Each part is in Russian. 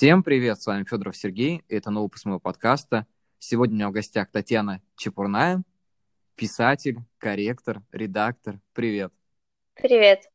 Всем привет, с вами Федоров Сергей, и это новый выпуск моего подкаста. Сегодня у меня в гостях Татьяна Чепурная, писатель, корректор, редактор. Привет. Привет.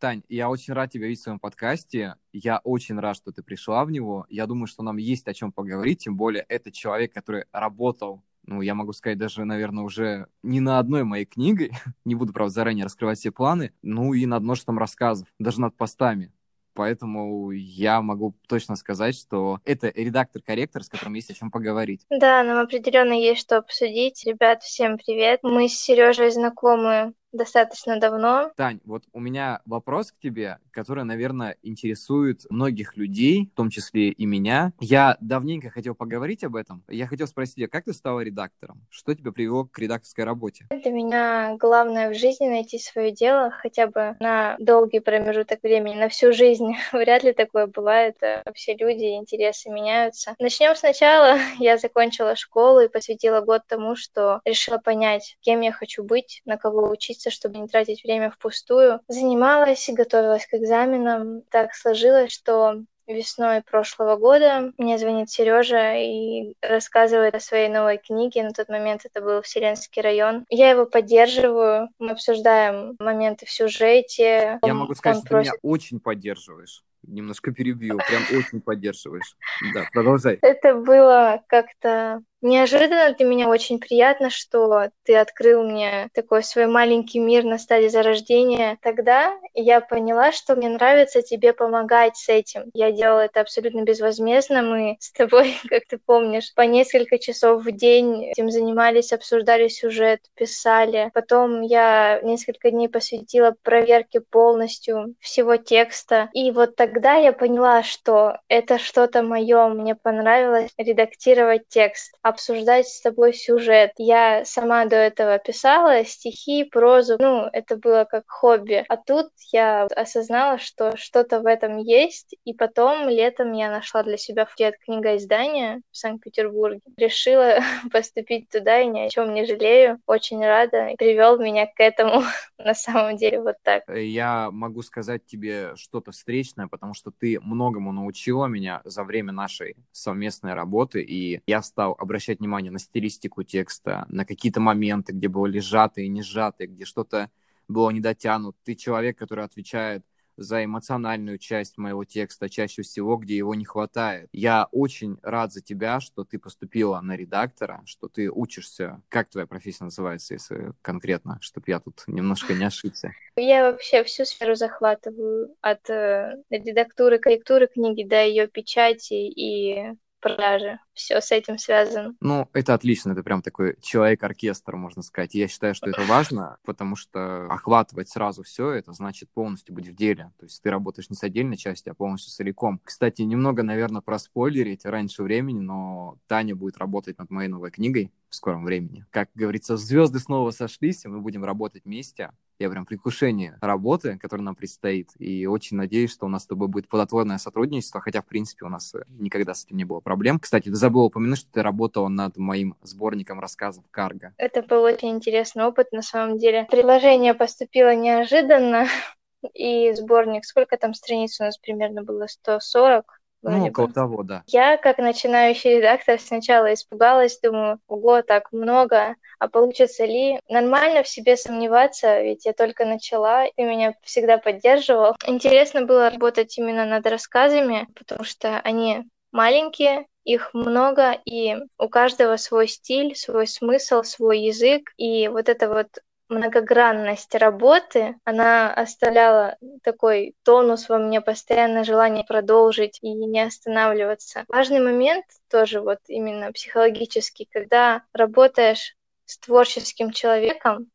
Tань, я очень рад тебя видеть в своем подкасте. Я очень рад, что ты пришла в него. Я думаю, что нам есть о чем поговорить, тем более это человек, который работал ну, я могу сказать, даже, наверное, уже не на одной моей книге, не буду, правда, заранее раскрывать все планы, ну и над множеством рассказов, даже над постами поэтому я могу точно сказать, что это редактор-корректор, с которым есть о чем поговорить. Да, нам определенно есть что обсудить. Ребят, всем привет. Мы с Сережей знакомы достаточно давно. Тань, вот у меня вопрос к тебе, который, наверное, интересует многих людей, в том числе и меня. Я давненько хотел поговорить об этом. Я хотел спросить, а как ты стала редактором? Что тебя привело к редакторской работе? Для меня главное в жизни найти свое дело хотя бы на долгий промежуток времени, на всю жизнь. Вряд ли такое бывает. Все люди, интересы меняются. Начнем сначала. Я закончила школу и посвятила год тому, что решила понять, кем я хочу быть, на кого учиться учиться, чтобы не тратить время впустую. Занималась, готовилась к экзаменам. Так сложилось, что весной прошлого года мне звонит Сережа и рассказывает о своей новой книге. На тот момент это был Вселенский район. Я его поддерживаю, мы обсуждаем моменты в сюжете. Я могу сказать, Он что просит... ты меня очень поддерживаешь. Немножко перебью, прям очень поддерживаешь. Да, продолжай. Это было как-то Неожиданно для меня очень приятно, что ты открыл мне такой свой маленький мир на стадии зарождения. Тогда я поняла, что мне нравится тебе помогать с этим. Я делала это абсолютно безвозмездно. Мы с тобой, как ты помнишь, по несколько часов в день этим занимались, обсуждали сюжет, писали. Потом я несколько дней посвятила проверке полностью всего текста. И вот тогда я поняла, что это что-то мое. Мне понравилось редактировать текст обсуждать с тобой сюжет. Я сама до этого писала стихи, прозу, ну, это было как хобби. А тут я осознала, что что-то в этом есть, и потом летом я нашла для себя факультет книгоиздания в Санкт-Петербурге. Решила поступить туда и ни о чем не жалею. Очень рада. Привел меня к этому на самом деле вот так. Я могу сказать тебе что-то встречное, потому что ты многому научила меня за время нашей совместной работы, и я стал обращаться обращать внимание на стилистику текста, на какие-то моменты, где было сжатые не сжатые, где что-то было недотянут. Ты человек, который отвечает за эмоциональную часть моего текста, чаще всего, где его не хватает. Я очень рад за тебя, что ты поступила на редактора, что ты учишься. Как твоя профессия называется, если конкретно, чтобы я тут немножко не ошибся? Я вообще всю сферу захватываю от э, редактуры, корректуры книги до ее печати и продажи. Все с этим связано. Ну, это отлично, это прям такой человек-оркестр, можно сказать. я считаю, что это важно, потому что охватывать сразу все, это значит полностью быть в деле. То есть ты работаешь не с отдельной частью, а полностью целиком. Кстати, немного, наверное, про спойлерить раньше времени, но Таня будет работать над моей новой книгой в скором времени. Как говорится, звезды снова сошлись, и мы будем работать вместе. Я прям предвкушение работы, которая нам предстоит, и очень надеюсь, что у нас с тобой будет плодотворное сотрудничество, хотя, в принципе, у нас э, никогда с этим не было проблем. Кстати, ты забыла упомянуть, что ты работала над моим сборником рассказов «Карго». Это был очень интересный опыт, на самом деле. Предложение поступило неожиданно, и сборник, сколько там страниц у нас примерно было, 140, ну, около того, да. Я, как начинающий редактор, сначала испугалась, думаю, ого, так много, а получится ли? Нормально в себе сомневаться, ведь я только начала, ты меня всегда поддерживал. Интересно было работать именно над рассказами, потому что они маленькие, их много, и у каждого свой стиль, свой смысл, свой язык, и вот это вот многогранность работы, она оставляла такой тонус во мне, постоянное желание продолжить и не останавливаться. Важный момент тоже вот именно психологический, когда работаешь с творческим человеком,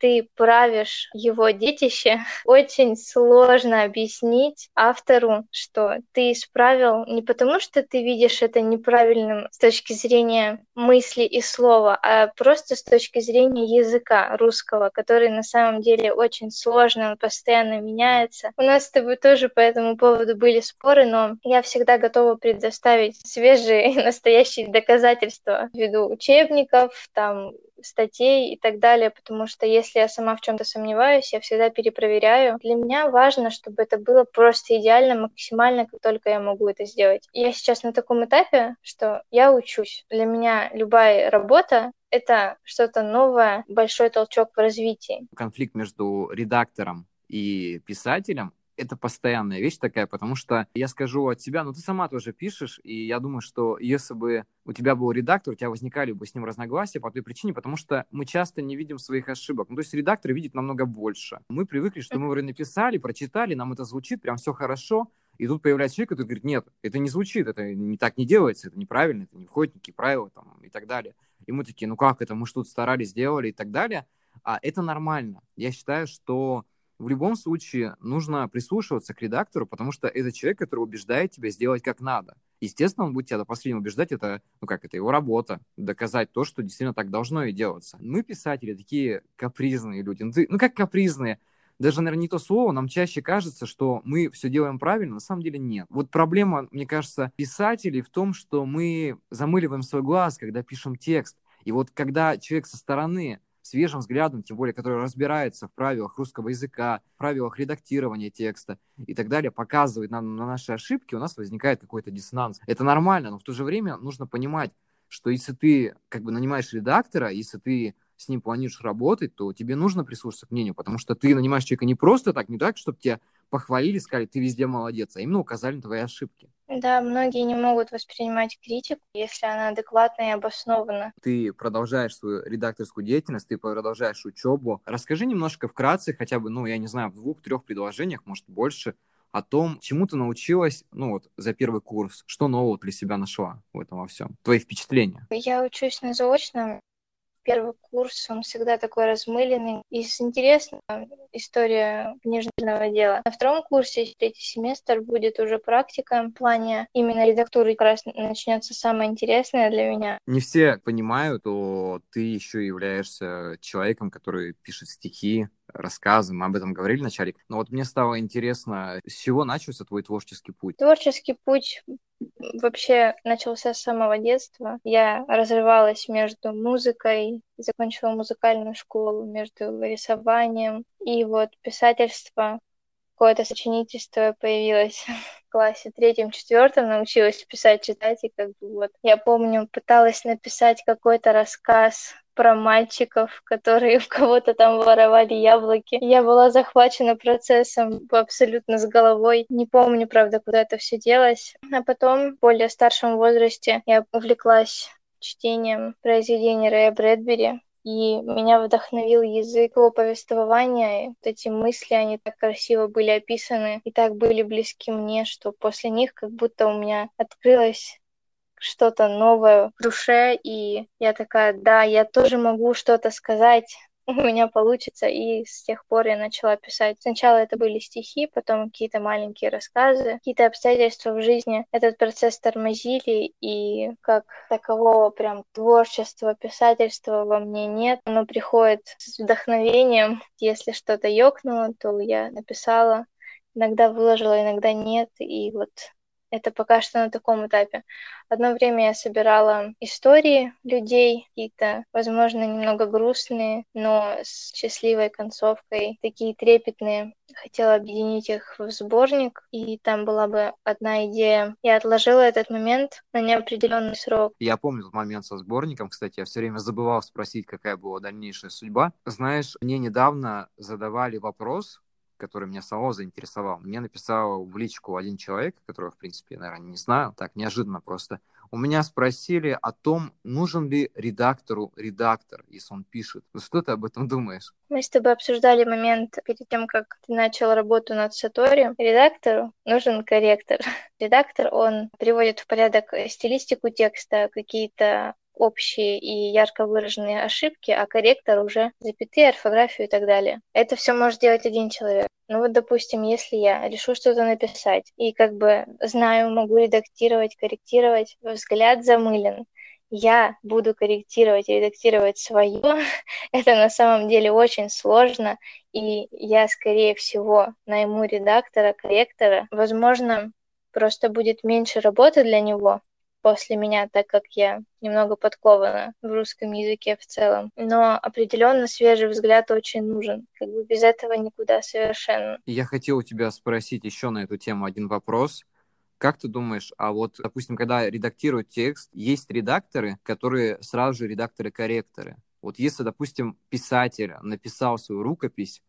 ты правишь его детище, очень сложно объяснить автору, что ты исправил не потому, что ты видишь это неправильным с точки зрения мысли и слова, а просто с точки зрения языка русского, который на самом деле очень сложный, он постоянно меняется. У нас с тобой тоже по этому поводу были споры, но я всегда готова предоставить свежие настоящие доказательства ввиду учебников, там статей и так далее, потому что если я сама в чем-то сомневаюсь, я всегда перепроверяю. Для меня важно, чтобы это было просто идеально, максимально, как только я могу это сделать. Я сейчас на таком этапе, что я учусь. Для меня любая работа это что-то новое, большой толчок в развитии. Конфликт между редактором и писателем это постоянная вещь такая, потому что я скажу от себя, ну ты сама тоже пишешь, и я думаю, что если бы у тебя был редактор, у тебя возникали бы с ним разногласия по той причине, потому что мы часто не видим своих ошибок. Ну, то есть редактор видит намного больше. Мы привыкли, что мы вроде написали, прочитали, нам это звучит, прям все хорошо, и тут появляется человек, который говорит, нет, это не звучит, это не так не делается, это неправильно, это не входит в никакие правила там, и так далее. И мы такие, ну как это, мы что-то старались, сделали и так далее. А это нормально. Я считаю, что в любом случае нужно прислушиваться к редактору, потому что это человек, который убеждает тебя сделать как надо. Естественно, он будет тебя до последнего убеждать, это, ну как, это его работа, доказать то, что действительно так должно и делаться. Мы, писатели, такие капризные люди. Ну, ты, ну как капризные? Даже, наверное, не то слово, нам чаще кажется, что мы все делаем правильно, на самом деле нет. Вот проблема, мне кажется, писателей в том, что мы замыливаем свой глаз, когда пишем текст. И вот когда человек со стороны свежим взглядом, тем более, который разбирается в правилах русского языка, правилах редактирования текста и так далее, показывает нам на наши ошибки, у нас возникает какой-то диссонанс. Это нормально, но в то же время нужно понимать, что если ты как бы нанимаешь редактора, если ты с ним планируешь работать, то тебе нужно прислушаться к мнению, потому что ты нанимаешь человека не просто так, не так, чтобы тебя похвалили, сказали, ты везде молодец, а именно указали на твои ошибки. Да, многие не могут воспринимать критику, если она адекватна и обоснована. Ты продолжаешь свою редакторскую деятельность, ты продолжаешь учебу. Расскажи немножко вкратце, хотя бы, ну, я не знаю, в двух-трех предложениях, может, больше, о том, чему ты научилась, ну вот, за первый курс, что нового для себя нашла в этом во всем, твои впечатления. Я учусь на заочном, первый курс, он всегда такой размыленный. Из интересного история книжного дела. На втором курсе, третий семестр, будет уже практика в плане именно редактуры. Как раз начнется самое интересное для меня. Не все понимают, что ты еще являешься человеком, который пишет стихи, рассказы, мы об этом говорили вначале. Но вот мне стало интересно, с чего начался твой творческий путь? Творческий путь вообще начался с самого детства. Я разрывалась между музыкой, закончила музыкальную школу, между рисованием и вот писательство. Какое-то сочинительство появилось в классе третьем, четвертом, научилась писать, читать, и как бы вот. Я помню, пыталась написать какой-то рассказ про мальчиков, которые у кого-то там воровали яблоки. Я была захвачена процессом абсолютно с головой. Не помню, правда, куда это все делось. А потом, в более старшем возрасте, я увлеклась чтением произведений Рэя Брэдбери, и меня вдохновил язык его повествования. И вот эти мысли, они так красиво были описаны и так были близки мне, что после них как будто у меня открылась что-то новое в душе, и я такая, да, я тоже могу что-то сказать, у меня получится, и с тех пор я начала писать. Сначала это были стихи, потом какие-то маленькие рассказы, какие-то обстоятельства в жизни этот процесс тормозили, и как такового прям творчества, писательства во мне нет. Оно приходит с вдохновением. Если что-то ёкнуло, то я написала, иногда выложила, иногда нет, и вот это пока что на таком этапе. Одно время я собирала истории людей, какие-то, возможно, немного грустные, но с счастливой концовкой, такие трепетные. Хотела объединить их в сборник, и там была бы одна идея. Я отложила этот момент на неопределенный срок. Я помню тот момент со сборником, кстати, я все время забывал спросить, какая была дальнейшая судьба. Знаешь, мне недавно задавали вопрос, который меня самого заинтересовал. Мне написал в личку один человек, которого, в принципе, я, наверное, не знаю, так неожиданно просто. У меня спросили о том, нужен ли редактору редактор, если он пишет. Ну, что ты об этом думаешь? Мы с тобой обсуждали момент перед тем, как ты начал работу над Сатори. Редактору нужен корректор. Редактор, он приводит в порядок стилистику текста, какие-то общие и ярко выраженные ошибки, а корректор уже запятые, орфографию и так далее. Это все может делать один человек. Ну вот, допустим, если я решу что-то написать и как бы знаю, могу редактировать, корректировать, взгляд замылен, я буду корректировать и редактировать свое, это на самом деле очень сложно, и я, скорее всего, найму редактора, корректора. Возможно, просто будет меньше работы для него, после меня, так как я немного подкована в русском языке в целом. Но определенно свежий взгляд очень нужен. Как бы без этого никуда совершенно. Я хотел у тебя спросить еще на эту тему один вопрос. Как ты думаешь, а вот, допустим, когда редактируют текст, есть редакторы, которые сразу же редакторы-корректоры. Вот если, допустим, писатель написал свою рукопись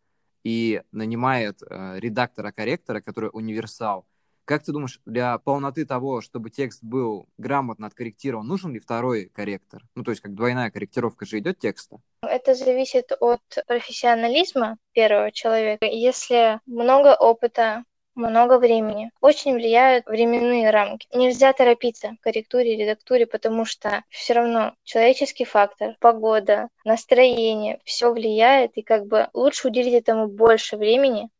и нанимает э, редактора-корректора, который универсал, как ты думаешь, для полноты того, чтобы текст был грамотно откорректирован, нужен ли второй корректор? Ну, то есть как двойная корректировка же идет текста? Это зависит от профессионализма первого человека. Если много опыта, много времени. Очень влияют временные рамки. Нельзя торопиться в корректуре, редактуре, потому что все равно человеческий фактор, погода, настроение, все влияет, и как бы лучше уделить этому больше времени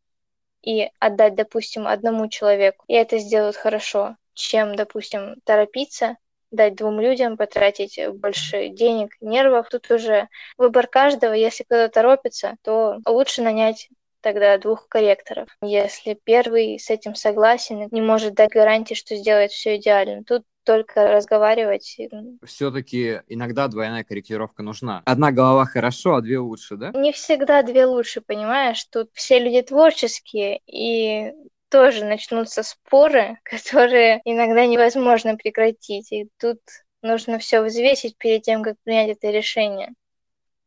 и отдать, допустим, одному человеку, и это сделают хорошо, чем, допустим, торопиться дать двум людям, потратить больше денег, нервов. Тут уже выбор каждого. Если кто-то торопится, то лучше нанять тогда двух корректоров. Если первый с этим согласен, не может дать гарантии, что сделает все идеально. Тут только разговаривать. Все-таки иногда двойная корректировка нужна. Одна голова хорошо, а две лучше, да? Не всегда две лучше, понимаешь? Тут все люди творческие, и тоже начнутся споры, которые иногда невозможно прекратить. И тут нужно все взвесить перед тем, как принять это решение.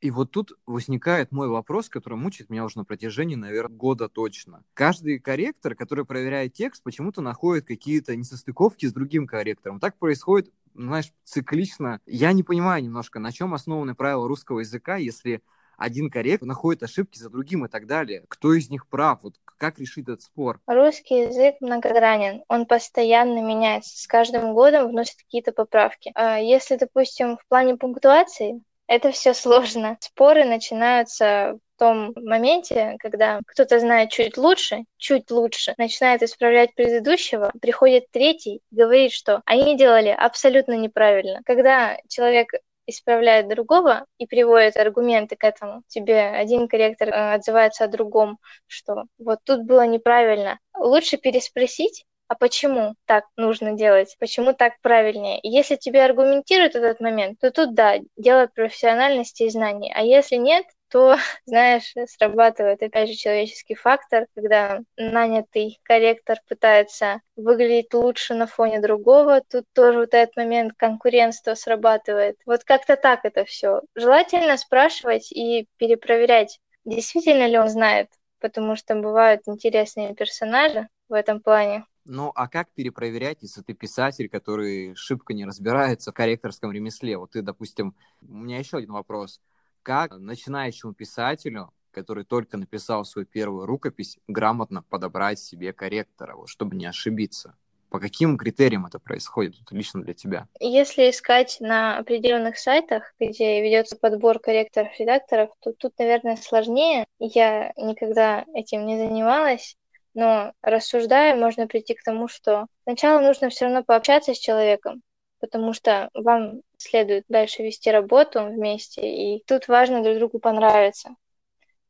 И вот тут возникает мой вопрос, который мучает меня уже на протяжении, наверное, года точно. Каждый корректор, который проверяет текст, почему-то находит какие-то несостыковки с другим корректором. Так происходит, знаешь, циклично. Я не понимаю немножко, на чем основаны правила русского языка, если один корректор находит ошибки за другим и так далее. Кто из них прав? Вот как решить этот спор? Русский язык многогранен. Он постоянно меняется. С каждым годом вносят какие-то поправки. А если, допустим, в плане пунктуации, это все сложно. Споры начинаются в том моменте, когда кто-то знает чуть лучше, чуть лучше, начинает исправлять предыдущего, приходит третий, говорит, что они делали абсолютно неправильно. Когда человек исправляет другого и приводит аргументы к этому. Тебе один корректор э, отзывается о другом, что вот тут было неправильно. Лучше переспросить, а почему так нужно делать, почему так правильнее. И если тебе аргументируют этот момент, то тут да, дело профессиональности и знаний. А если нет, то, знаешь, срабатывает опять же человеческий фактор, когда нанятый корректор пытается выглядеть лучше на фоне другого, тут тоже вот этот момент конкурентства срабатывает. Вот как-то так это все. Желательно спрашивать и перепроверять, действительно ли он знает, потому что бывают интересные персонажи в этом плане. Ну, а как перепроверять, если ты писатель, который шибко не разбирается в корректорском ремесле? Вот ты, допустим, у меня еще один вопрос. Как начинающему писателю, который только написал свою первую рукопись, грамотно подобрать себе корректора, вот, чтобы не ошибиться? По каким критериям это происходит вот, лично для тебя? Если искать на определенных сайтах, где ведется подбор корректоров-редакторов, то тут, наверное, сложнее. Я никогда этим не занималась. Но рассуждая, можно прийти к тому, что сначала нужно все равно пообщаться с человеком, потому что вам следует дальше вести работу вместе, и тут важно друг другу понравиться.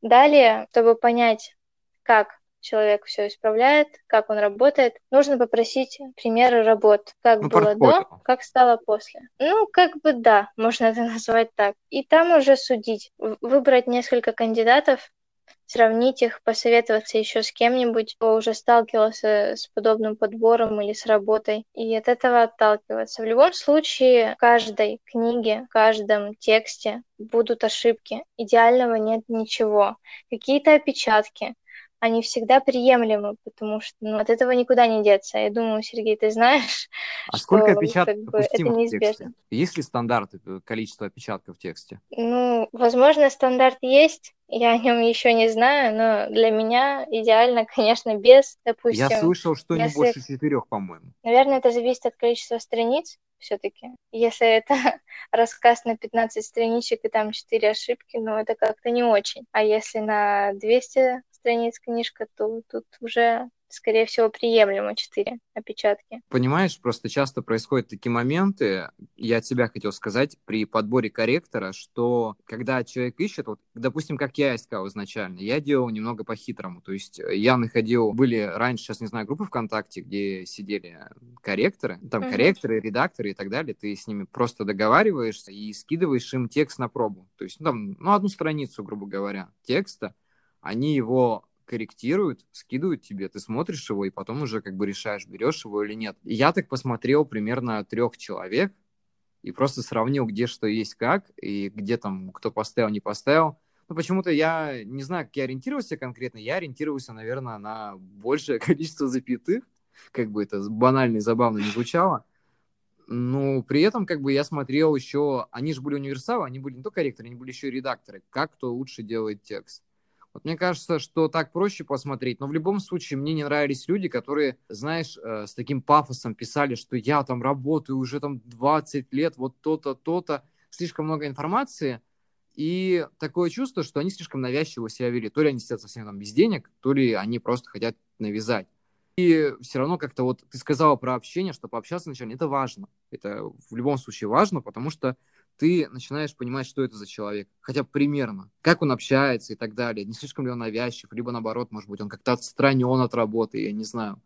Далее, чтобы понять, как человек все исправляет, как он работает, нужно попросить примеры работ, как ну, было портфолио. до, как стало после. Ну, как бы да, можно это назвать так. И там уже судить, выбрать несколько кандидатов, сравнить их, посоветоваться еще с кем-нибудь, кто уже сталкивался с подобным подбором или с работой, и от этого отталкиваться. В любом случае, в каждой книге, в каждом тексте будут ошибки. Идеального нет ничего. Какие-то опечатки, они всегда приемлемы, потому что ну, от этого никуда не деться. Я думаю, Сергей, ты знаешь, а что сколько опечатков как бы, это неизбежно. В тексте? Есть ли стандарт э, количества опечатков в тексте? Ну, возможно, стандарт есть, я о нем еще не знаю, но для меня идеально, конечно, без, допустим... Я слышал, что если... не больше четырех, по-моему. Наверное, это зависит от количества страниц все-таки. Если это рассказ на 15 страничек и там 4 ошибки, ну это как-то не очень. А если на 200 страниц книжка, то тут уже скорее всего, приемлемо 4 опечатки. Понимаешь, просто часто происходят такие моменты, я от себя хотел сказать, при подборе корректора, что когда человек ищет, вот, допустим, как я искал изначально, я делал немного по-хитрому, то есть я находил, были раньше, сейчас не знаю, группы ВКонтакте, где сидели корректоры, там uh-huh. корректоры, редакторы и так далее, ты с ними просто договариваешься и скидываешь им текст на пробу, то есть, ну, там, ну, одну страницу, грубо говоря, текста, они его корректируют, скидывают тебе, ты смотришь его и потом уже как бы решаешь, берешь его или нет. Я так посмотрел примерно трех человек и просто сравнил, где что есть как, и где там кто поставил, не поставил. Ну, почему-то я не знаю, как я ориентировался конкретно. Я ориентировался, наверное, на большее количество запятых, как бы это банально и забавно не звучало. Но при этом, как бы, я смотрел еще, они же были универсалы, они были не только корректоры, они были еще и редакторы, как кто лучше делает текст. Вот мне кажется, что так проще посмотреть, но в любом случае мне не нравились люди, которые, знаешь, э, с таким пафосом писали, что я там работаю уже там 20 лет, вот то-то, то-то, слишком много информации, и такое чувство, что они слишком навязчиво себя вели. То ли они сидят совсем там без денег, то ли они просто хотят навязать. И все равно как-то вот ты сказала про общение, что пообщаться вначале, это важно. Это в любом случае важно, потому что ты начинаешь понимать, что это за человек, хотя бы примерно, как он общается и так далее, не слишком ли он навязчив, либо наоборот, может быть, он как-то отстранен от работы, я не знаю.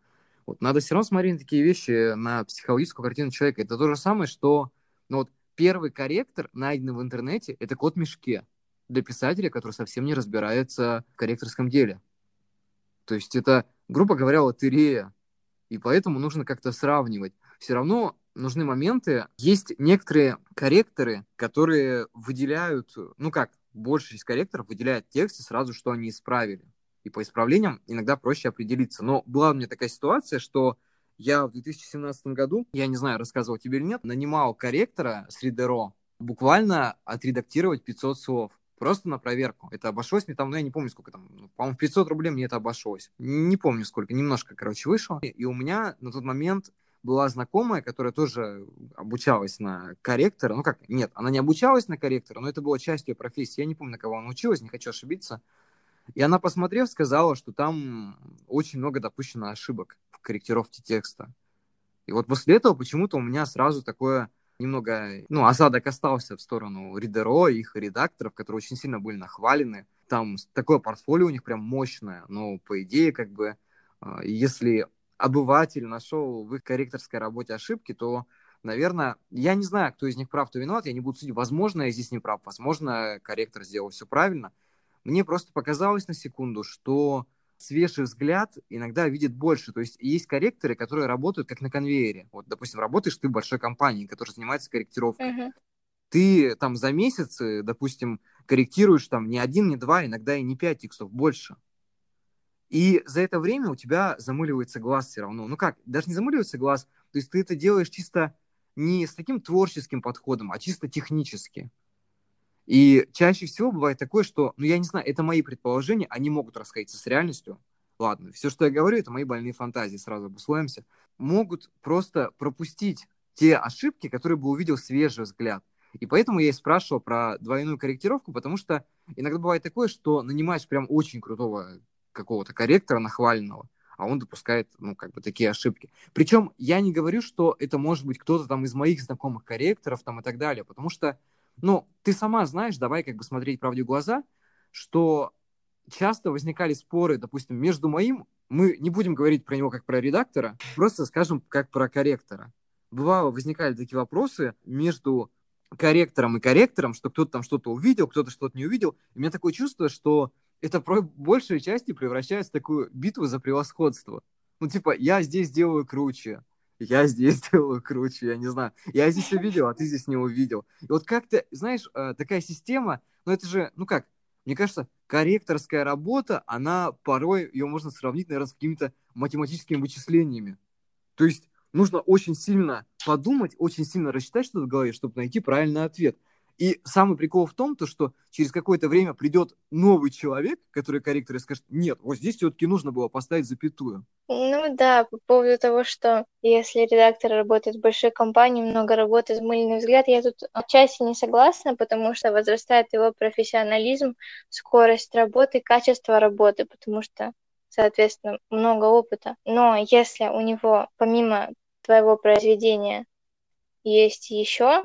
Вот надо все равно смотреть на такие вещи, на психологическую картину человека. Это то же самое, что ну, вот, первый корректор, найденный в интернете, это код в мешке для писателя, который совсем не разбирается в корректорском деле. То есть это, грубо говоря, лотерея. И поэтому нужно как-то сравнивать. Все равно нужны моменты. Есть некоторые корректоры, которые выделяют, ну как, большая часть корректоров выделяет тексты сразу, что они исправили. И по исправлениям иногда проще определиться. Но была у меня такая ситуация, что я в 2017 году, я не знаю, рассказывал тебе или нет, нанимал корректора с Ридеро буквально отредактировать 500 слов. Просто на проверку. Это обошлось мне там, ну, я не помню, сколько там, ну, по-моему, 500 рублей мне это обошлось. Не помню, сколько, немножко, короче, вышло. И у меня на тот момент была знакомая, которая тоже обучалась на корректора. Ну как, нет, она не обучалась на корректора, но это была часть ее профессии. Я не помню, на кого она училась, не хочу ошибиться. И она, посмотрев, сказала, что там очень много допущено ошибок в корректировке текста. И вот после этого почему-то у меня сразу такое немного, ну, осадок остался в сторону Ридеро и их редакторов, которые очень сильно были нахвалены. Там такое портфолио у них прям мощное, но по идее, как бы, а, если обыватель нашел в их корректорской работе ошибки, то, наверное, я не знаю, кто из них прав, кто виноват, я не буду судить. Возможно, я здесь не прав, возможно, корректор сделал все правильно. Мне просто показалось на секунду, что свежий взгляд иногда видит больше. То есть есть корректоры, которые работают как на конвейере. Вот, допустим, работаешь ты в большой компании, которая занимается корректировкой. Uh-huh. Ты там за месяц, допустим, корректируешь там не один, не два, иногда и не пять текстов, больше. И за это время у тебя замыливается глаз все равно. Ну как, даже не замыливается глаз, то есть ты это делаешь чисто не с таким творческим подходом, а чисто технически. И чаще всего бывает такое, что, ну я не знаю, это мои предположения, они могут расходиться с реальностью. Ладно, все, что я говорю, это мои больные фантазии, сразу обусловимся. Могут просто пропустить те ошибки, которые бы увидел свежий взгляд. И поэтому я и спрашивал про двойную корректировку, потому что иногда бывает такое, что нанимаешь прям очень крутого какого-то корректора нахваленного, а он допускает, ну, как бы такие ошибки. Причем я не говорю, что это может быть кто-то там из моих знакомых корректоров там и так далее, потому что, ну, ты сама знаешь, давай как бы смотреть правде в глаза, что часто возникали споры, допустим, между моим, мы не будем говорить про него как про редактора, просто скажем как про корректора. Бывало, возникали такие вопросы между корректором и корректором, что кто-то там что-то увидел, кто-то что-то не увидел. И у меня такое чувство, что это про большей части превращается в такую битву за превосходство. Ну, типа, я здесь делаю круче, я здесь делаю круче, я не знаю. Я здесь увидел, а ты здесь не увидел. И вот как-то, знаешь, э, такая система, ну это же, ну как, мне кажется, корректорская работа, она порой, ее можно сравнить, наверное, с какими-то математическими вычислениями. То есть нужно очень сильно подумать, очень сильно рассчитать что-то в голове, чтобы найти правильный ответ. И самый прикол в том, то, что через какое-то время придет новый человек, который корректор и скажет, нет, вот здесь все-таки нужно было поставить запятую. Ну да, по поводу того, что если редактор работает в большой компании, много работы, мыльный взгляд, я тут отчасти не согласна, потому что возрастает его профессионализм, скорость работы, качество работы, потому что соответственно, много опыта. Но если у него помимо твоего произведения есть еще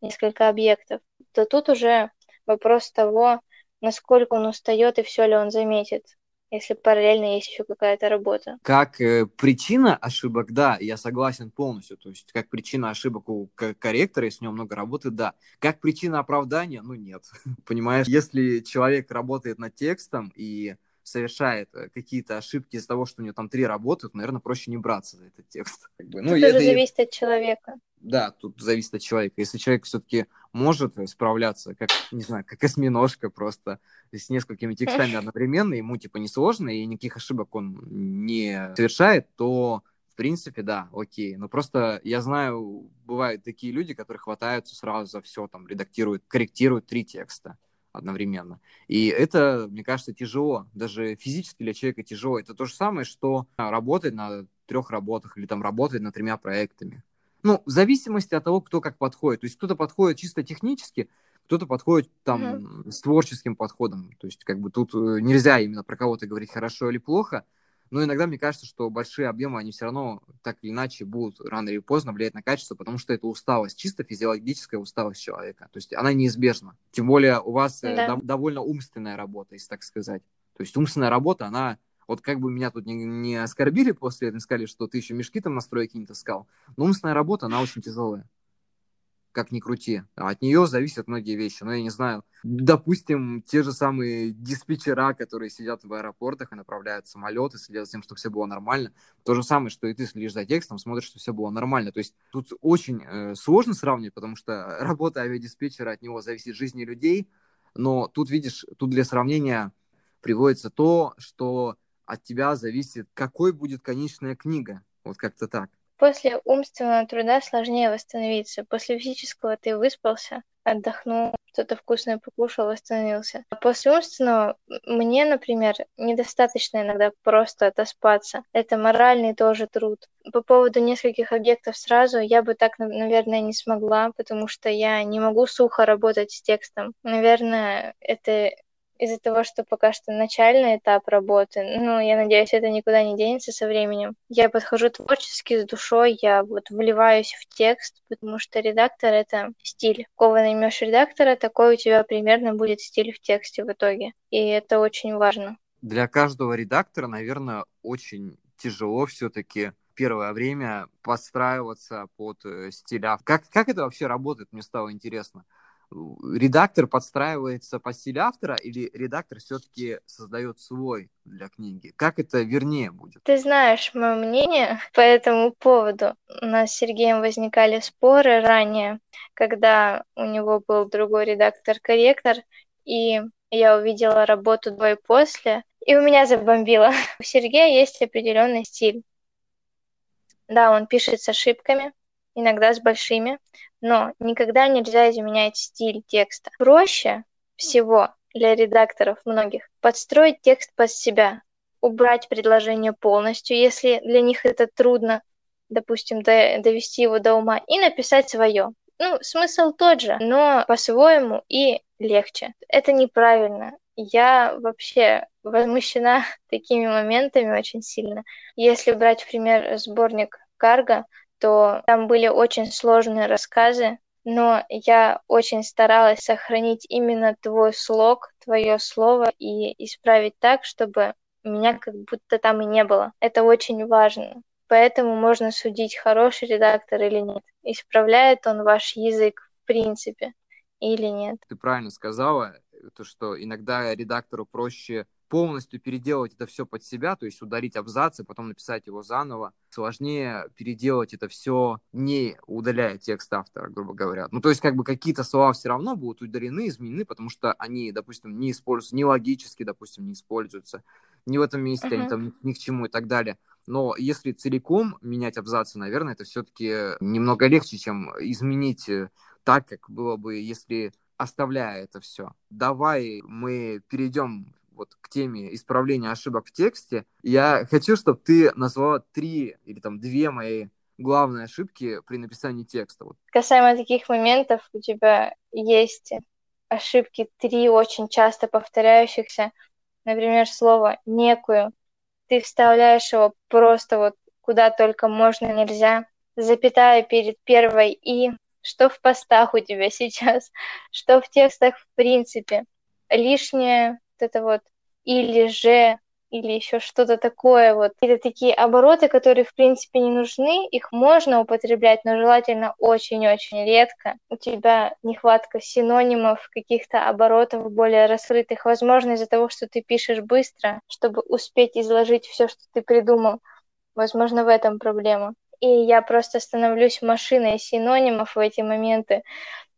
несколько объектов, то тут уже вопрос того, насколько он устает и все ли он заметит если параллельно есть еще какая-то работа. Как э, причина ошибок, да, я согласен полностью. То есть, как причина ошибок у корректора, если у него много работы, да. Как причина оправдания, ну нет. Понимаешь, если человек работает над текстом и совершает э, какие-то ошибки из-за того, что у него там три работы, то, наверное, проще не браться за этот текст. Как бы. ну, это зависит от человека. Да, тут зависит от человека. Если человек все-таки может справляться, как, не знаю, как осьминожка просто, с несколькими текстами одновременно, ему типа несложно, и никаких ошибок он не совершает, то в принципе, да, окей. Но просто я знаю, бывают такие люди, которые хватаются сразу за все, там, редактируют, корректируют три текста одновременно. И это, мне кажется, тяжело. Даже физически для человека тяжело. Это то же самое, что работать на трех работах или там работать над тремя проектами. Ну, в зависимости от того, кто как подходит. То есть кто-то подходит чисто технически, кто-то подходит там mm-hmm. с творческим подходом. То есть как бы тут э, нельзя именно про кого-то говорить хорошо или плохо, но иногда мне кажется, что большие объемы, они все равно так или иначе будут рано или поздно влиять на качество, потому что это усталость, чисто физиологическая усталость человека. То есть она неизбежна. Тем более у вас э, да. довольно умственная работа, если так сказать. То есть умственная работа, она вот как бы меня тут не, не оскорбили после этого, сказали, что ты еще мешки там на стройке не таскал. Но умственная работа, она очень тяжелая. Как ни крути. От нее зависят многие вещи. Но я не знаю. Допустим, те же самые диспетчера, которые сидят в аэропортах и направляют самолеты, следят за тем, чтобы все было нормально. То же самое, что и ты следишь за текстом, смотришь, что все было нормально. То есть тут очень э, сложно сравнивать, потому что работа авиадиспетчера, от него зависит жизни людей. Но тут, видишь, тут для сравнения приводится то, что от тебя зависит, какой будет конечная книга. Вот как-то так. После умственного труда сложнее восстановиться. После физического ты выспался, отдохнул, что-то вкусное покушал, восстановился. А после умственного мне, например, недостаточно иногда просто отоспаться. Это моральный тоже труд. По поводу нескольких объектов сразу я бы так, наверное, не смогла, потому что я не могу сухо работать с текстом. Наверное, это из-за того, что пока что начальный этап работы, ну, я надеюсь, это никуда не денется со временем. Я подхожу творчески с душой, я вот вливаюсь в текст, потому что редактор — это стиль. Кого наймешь редактора, такой у тебя примерно будет стиль в тексте в итоге. И это очень важно. Для каждого редактора, наверное, очень тяжело все-таки первое время подстраиваться под э, стиля. Как, как это вообще работает, мне стало интересно редактор подстраивается по стилю автора или редактор все-таки создает свой для книги? Как это вернее будет? Ты знаешь мое мнение по этому поводу. У нас с Сергеем возникали споры ранее, когда у него был другой редактор-корректор, и я увидела работу до и после, и у меня забомбило. У Сергея есть определенный стиль. Да, он пишет с ошибками, иногда с большими, но никогда нельзя изменять стиль текста. Проще всего для редакторов многих подстроить текст под себя, убрать предложение полностью, если для них это трудно, допустим, довести его до ума, и написать свое. Ну, смысл тот же, но по-своему и легче. Это неправильно. Я вообще возмущена такими моментами очень сильно. Если брать, пример, сборник Карга, то там были очень сложные рассказы, но я очень старалась сохранить именно твой слог, твое слово и исправить так, чтобы меня как будто там и не было. Это очень важно. Поэтому можно судить, хороший редактор или нет. Исправляет он ваш язык в принципе или нет. Ты правильно сказала, то, что иногда редактору проще полностью переделать это все под себя, то есть ударить абзацы, потом написать его заново. Сложнее переделать это все, не удаляя текст автора, грубо говоря. Ну, то есть, как бы какие-то слова все равно будут удалены, изменены, потому что они, допустим, не используются, не логически, допустим, не используются, не в этом месте, uh-huh. они там ни, к чему и так далее. Но если целиком менять абзацы, наверное, это все-таки немного легче, чем изменить э, так, как было бы, если оставляя это все. Давай мы перейдем вот к теме исправления ошибок в тексте, я хочу, чтобы ты назвала три или там две мои главные ошибки при написании текста. Вот. Касаемо таких моментов, у тебя есть ошибки три очень часто повторяющихся, например, слово «некую». ты вставляешь его просто вот куда только можно, нельзя, запятая перед первой «и», что в постах у тебя сейчас, что в текстах в принципе. Лишнее вот это вот или же, или еще что-то такое. Вот это такие обороты, которые в принципе не нужны, их можно употреблять, но желательно очень-очень редко. У тебя нехватка синонимов, каких-то оборотов более раскрытых, возможно, из-за того, что ты пишешь быстро, чтобы успеть изложить все, что ты придумал. Возможно, в этом проблема и я просто становлюсь машиной синонимов в эти моменты.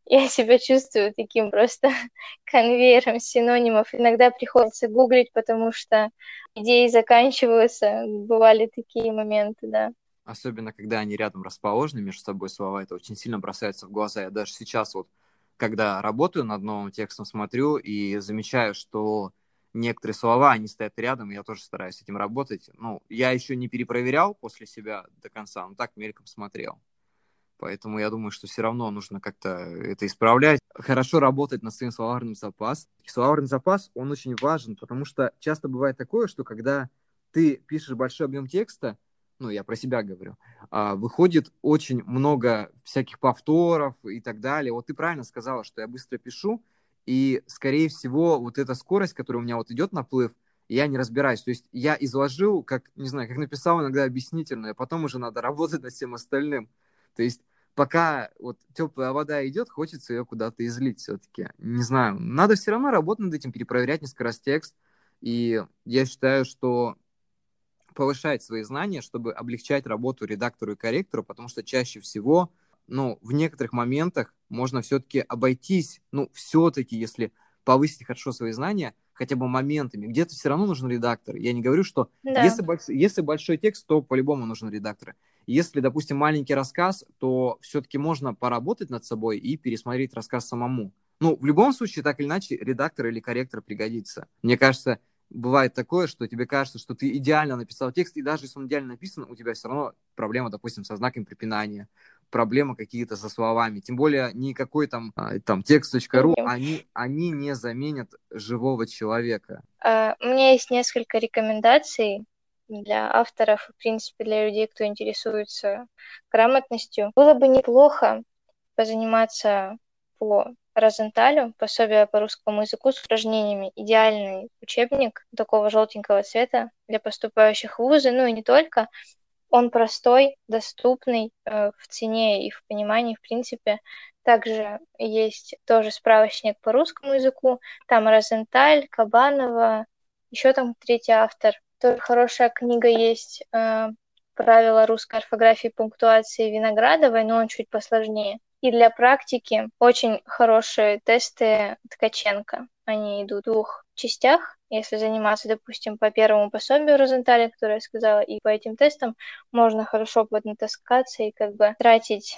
Я себя чувствую таким просто конвейером синонимов. Иногда приходится гуглить, потому что идеи заканчиваются. Бывали такие моменты, да. Особенно, когда они рядом расположены между собой слова, это очень сильно бросается в глаза. Я даже сейчас вот, когда работаю над новым текстом, смотрю и замечаю, что некоторые слова, они стоят рядом, и я тоже стараюсь с этим работать. Ну, я еще не перепроверял после себя до конца, но так мельком смотрел. Поэтому я думаю, что все равно нужно как-то это исправлять. Хорошо работать над своим словарным запасом. Словарный запас, он очень важен, потому что часто бывает такое, что когда ты пишешь большой объем текста, ну, я про себя говорю, а, выходит очень много всяких повторов и так далее. Вот ты правильно сказала, что я быстро пишу, и, скорее всего, вот эта скорость, которая у меня вот идет наплыв, я не разбираюсь. То есть я изложил, как, не знаю, как написал иногда объяснительное, потом уже надо работать над всем остальным. То есть пока вот теплая вода идет, хочется ее куда-то излить все-таки. Не знаю, надо все равно работать над этим, перепроверять несколько раз текст. И я считаю, что повышать свои знания, чтобы облегчать работу редактору и корректору, потому что чаще всего но в некоторых моментах можно все-таки обойтись, ну, все-таки, если повысить хорошо свои знания, хотя бы моментами. Где-то все равно нужен редактор. Я не говорю, что да. если, если большой текст, то по-любому нужен редактор. Если, допустим, маленький рассказ, то все-таки можно поработать над собой и пересмотреть рассказ самому. Ну, в любом случае, так или иначе, редактор или корректор пригодится. Мне кажется, бывает такое, что тебе кажется, что ты идеально написал текст, и даже если он идеально написан, у тебя все равно проблема, допустим, со знаком препинания проблемы какие-то со словами. Тем более никакой там, а, там текст.ру, они, они не заменят живого человека. Uh, у меня есть несколько рекомендаций для авторов, в принципе, для людей, кто интересуется грамотностью. Было бы неплохо позаниматься по Розенталю, пособие по русскому языку с упражнениями. Идеальный учебник такого желтенького цвета для поступающих в вузы, ну и не только. Он простой, доступный э, в цене и в понимании, в принципе. Также есть тоже справочник по русскому языку. Там Розенталь, Кабанова, еще там третий автор. Тоже хорошая книга есть э, «Правила русской орфографии и пунктуации Виноградовой», но он чуть посложнее. И для практики очень хорошие тесты Ткаченко. Они идут в двух частях. Если заниматься, допустим, по первому пособию Розентали, которое я сказала, и по этим тестам, можно хорошо поднатаскаться и как бы тратить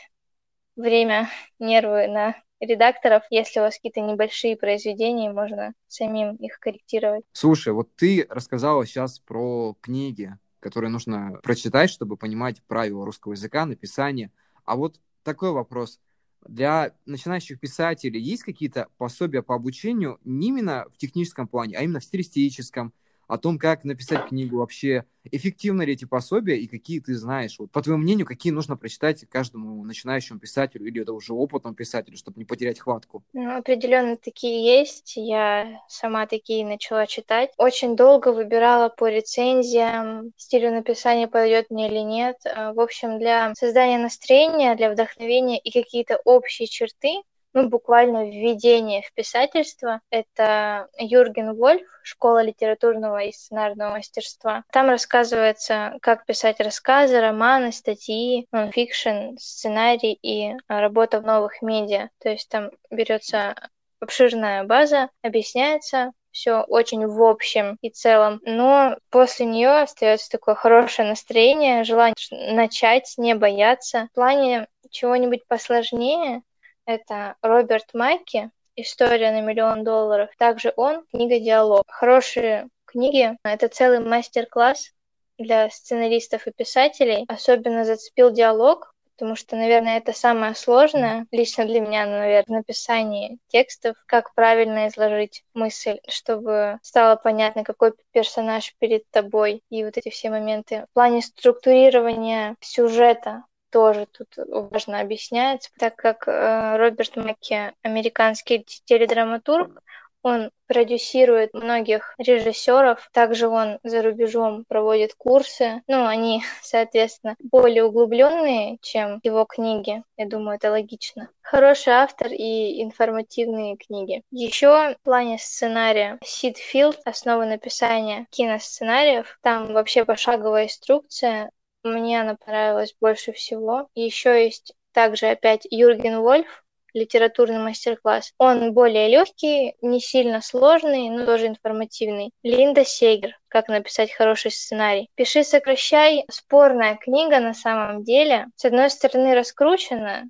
время, нервы на редакторов. Если у вас какие-то небольшие произведения, можно самим их корректировать. Слушай, вот ты рассказала сейчас про книги, которые нужно прочитать, чтобы понимать правила русского языка, написания. А вот такой вопрос для начинающих писателей есть какие-то пособия по обучению не именно в техническом плане, а именно в стилистическом, о том, как написать книгу вообще, эффективны ли эти пособия и какие ты знаешь. Вот, по твоему мнению, какие нужно прочитать каждому начинающему писателю или это уже опытному писателю, чтобы не потерять хватку? Ну, определенно такие есть. Я сама такие начала читать. Очень долго выбирала по рецензиям, стилю написания подойдет мне или нет. А, в общем, для создания настроения, для вдохновения и какие-то общие черты ну, буквально введение в писательство. Это Юрген Вольф, школа литературного и сценарного мастерства. Там рассказывается, как писать рассказы, романы, статьи, нонфикшн, сценарий и работа в новых медиа. То есть там берется обширная база, объясняется, все очень в общем и целом. Но после нее остается такое хорошее настроение, желание начать, не бояться. В плане чего-нибудь посложнее, это Роберт Майки «История на миллион долларов». Также он книга «Диалог». Хорошие книги. Это целый мастер-класс для сценаристов и писателей. Особенно зацепил диалог, потому что, наверное, это самое сложное лично для меня, наверное, написание текстов, как правильно изложить мысль, чтобы стало понятно, какой персонаж перед тобой и вот эти все моменты. В плане структурирования сюжета тоже тут важно объяснять, так как э, Роберт Макки американский теледраматург, он продюсирует многих режиссеров, также он за рубежом проводит курсы. Ну, они, соответственно, более углубленные, чем его книги. Я думаю, это логично. Хороший автор и информативные книги. Еще в плане сценария Сид Филд, основа написания киносценариев. Там вообще пошаговая инструкция. Мне она понравилась больше всего. Еще есть также опять Юрген Вольф, литературный мастер-класс. Он более легкий, не сильно сложный, но тоже информативный. Линда Сегер «Как написать хороший сценарий». «Пиши, сокращай» — спорная книга на самом деле. С одной стороны, раскручена,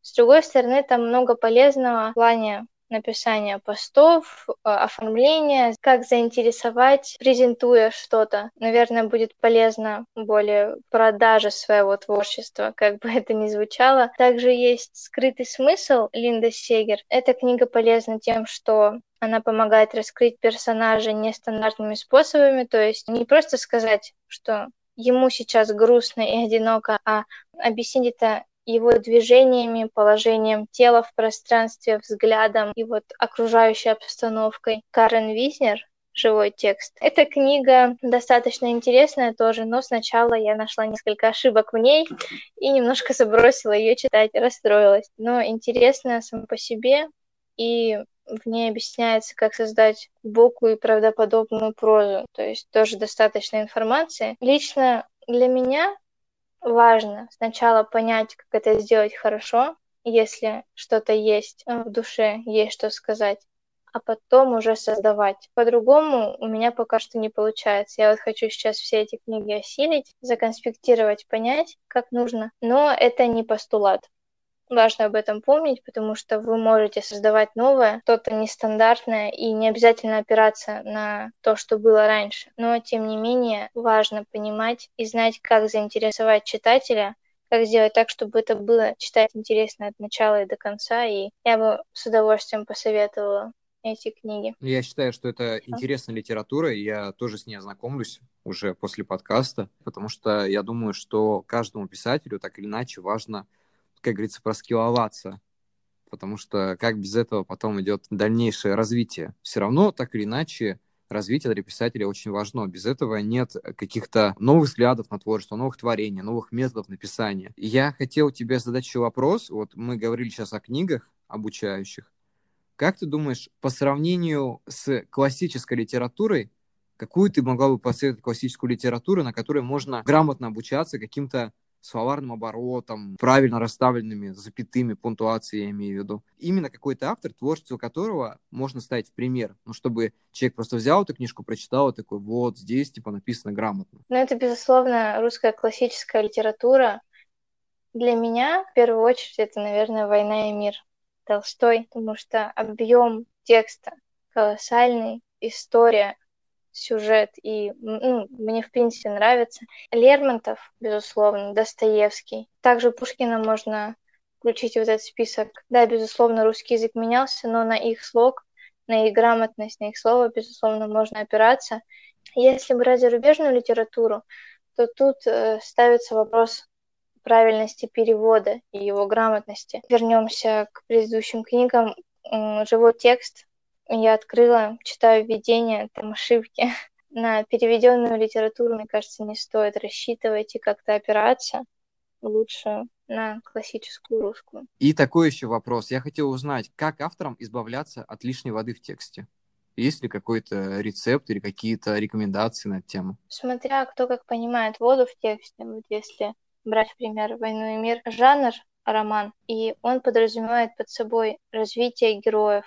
с другой стороны, там много полезного в плане написания постов, а, оформления, как заинтересовать, презентуя что-то. Наверное, будет полезно более продажа своего творчества, как бы это ни звучало. Также есть «Скрытый смысл» Линда Сегер. Эта книга полезна тем, что она помогает раскрыть персонажа нестандартными способами, то есть не просто сказать, что ему сейчас грустно и одиноко, а объяснить это его движениями, положением тела в пространстве, взглядом и вот окружающей обстановкой. Карен Визнер живой текст. Эта книга достаточно интересная тоже, но сначала я нашла несколько ошибок в ней и немножко забросила ее читать, расстроилась. Но интересная сама по себе, и в ней объясняется, как создать глубокую и правдоподобную прозу. То есть тоже достаточно информации. Лично для меня важно сначала понять, как это сделать хорошо, если что-то есть в душе, есть что сказать, а потом уже создавать. По-другому у меня пока что не получается. Я вот хочу сейчас все эти книги осилить, законспектировать, понять, как нужно, но это не постулат. Важно об этом помнить, потому что вы можете создавать новое, что-то нестандартное, и не обязательно опираться на то, что было раньше. Но, тем не менее, важно понимать и знать, как заинтересовать читателя, как сделать так, чтобы это было читать интересно от начала и до конца, и я бы с удовольствием посоветовала эти книги. Я считаю, что это интересная литература, и я тоже с ней ознакомлюсь уже после подкаста, потому что я думаю, что каждому писателю так или иначе важно как говорится, проскиловаться, потому что как без этого потом идет дальнейшее развитие. Все равно, так или иначе, развитие для писателя очень важно. Без этого нет каких-то новых взглядов на творчество, новых творений, новых методов написания. Я хотел тебе задать еще вопрос. Вот мы говорили сейчас о книгах обучающих. Как ты думаешь, по сравнению с классической литературой, какую ты могла бы посоветовать классическую литературу, на которой можно грамотно обучаться каким-то словарным оборотом, правильно расставленными запятыми, пунктуацией, я имею в виду. Именно какой-то автор, творчество которого можно ставить в пример, ну, чтобы человек просто взял эту книжку, прочитал, и такой, вот, здесь, типа, написано грамотно. Ну, это, безусловно, русская классическая литература. Для меня, в первую очередь, это, наверное, «Война и мир» Толстой, потому что объем текста колоссальный, история сюжет, и ну, мне, в принципе, нравится. Лермонтов, безусловно, Достоевский. Также Пушкина можно включить в этот список. Да, безусловно, русский язык менялся, но на их слог, на их грамотность, на их слово, безусловно, можно опираться. Если брать зарубежную литературу, то тут э, ставится вопрос правильности перевода и его грамотности. Вернемся к предыдущим книгам. Живой текст я открыла, читаю введение, там ошибки. На переведенную литературу, мне кажется, не стоит рассчитывать и как-то опираться. Лучше на классическую русскую. И такой еще вопрос. Я хотел узнать, как авторам избавляться от лишней воды в тексте? Есть ли какой-то рецепт или какие-то рекомендации на эту тему? Смотря кто как понимает воду в тексте. Вот если брать, например, «Войну и мир», жанр роман, и он подразумевает под собой развитие героев,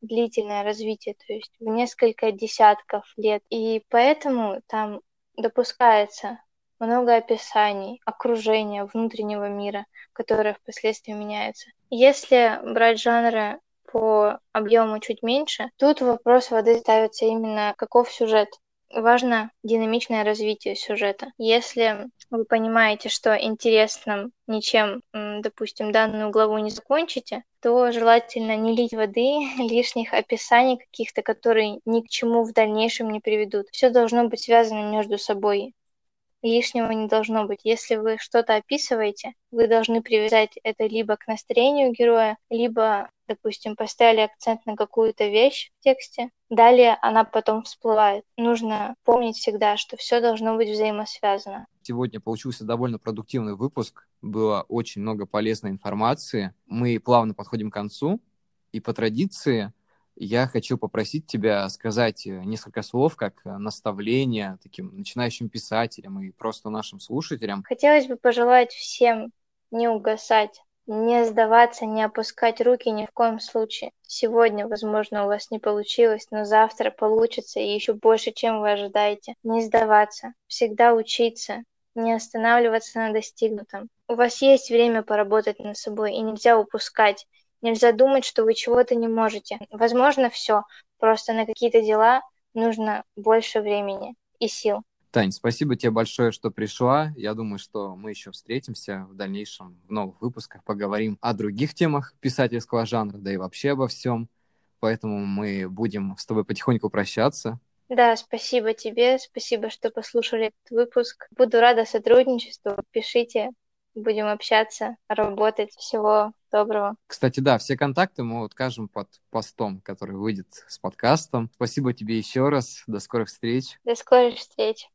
длительное развитие, то есть в несколько десятков лет. И поэтому там допускается много описаний, окружения, внутреннего мира, которое впоследствии меняется. Если брать жанры по объему чуть меньше, тут вопрос воды ставится именно каков сюжет. Важно динамичное развитие сюжета. Если вы понимаете, что интересным ничем, допустим, данную главу не закончите, то желательно не лить воды, лишних описаний каких-то, которые ни к чему в дальнейшем не приведут. Все должно быть связано между собой лишнего не должно быть. Если вы что-то описываете, вы должны привязать это либо к настроению героя, либо, допустим, поставили акцент на какую-то вещь в тексте, далее она потом всплывает. Нужно помнить всегда, что все должно быть взаимосвязано. Сегодня получился довольно продуктивный выпуск, было очень много полезной информации. Мы плавно подходим к концу, и по традиции я хочу попросить тебя сказать э, несколько слов как наставление таким начинающим писателям и просто нашим слушателям. Хотелось бы пожелать всем не угасать, не сдаваться, не опускать руки ни в коем случае. Сегодня, возможно, у вас не получилось, но завтра получится и еще больше, чем вы ожидаете. Не сдаваться, всегда учиться, не останавливаться на достигнутом. У вас есть время поработать над собой, и нельзя упускать Нельзя думать, что вы чего-то не можете. Возможно, все. Просто на какие-то дела нужно больше времени и сил. Тань, спасибо тебе большое, что пришла. Я думаю, что мы еще встретимся в дальнейшем в новых выпусках, поговорим о других темах писательского жанра, да и вообще обо всем. Поэтому мы будем с тобой потихоньку прощаться. Да, спасибо тебе, спасибо, что послушали этот выпуск. Буду рада сотрудничеству. Пишите, будем общаться, работать. Всего доброго. Кстати, да, все контакты мы укажем под постом, который выйдет с подкастом. Спасибо тебе еще раз. До скорых встреч. До скорых встреч.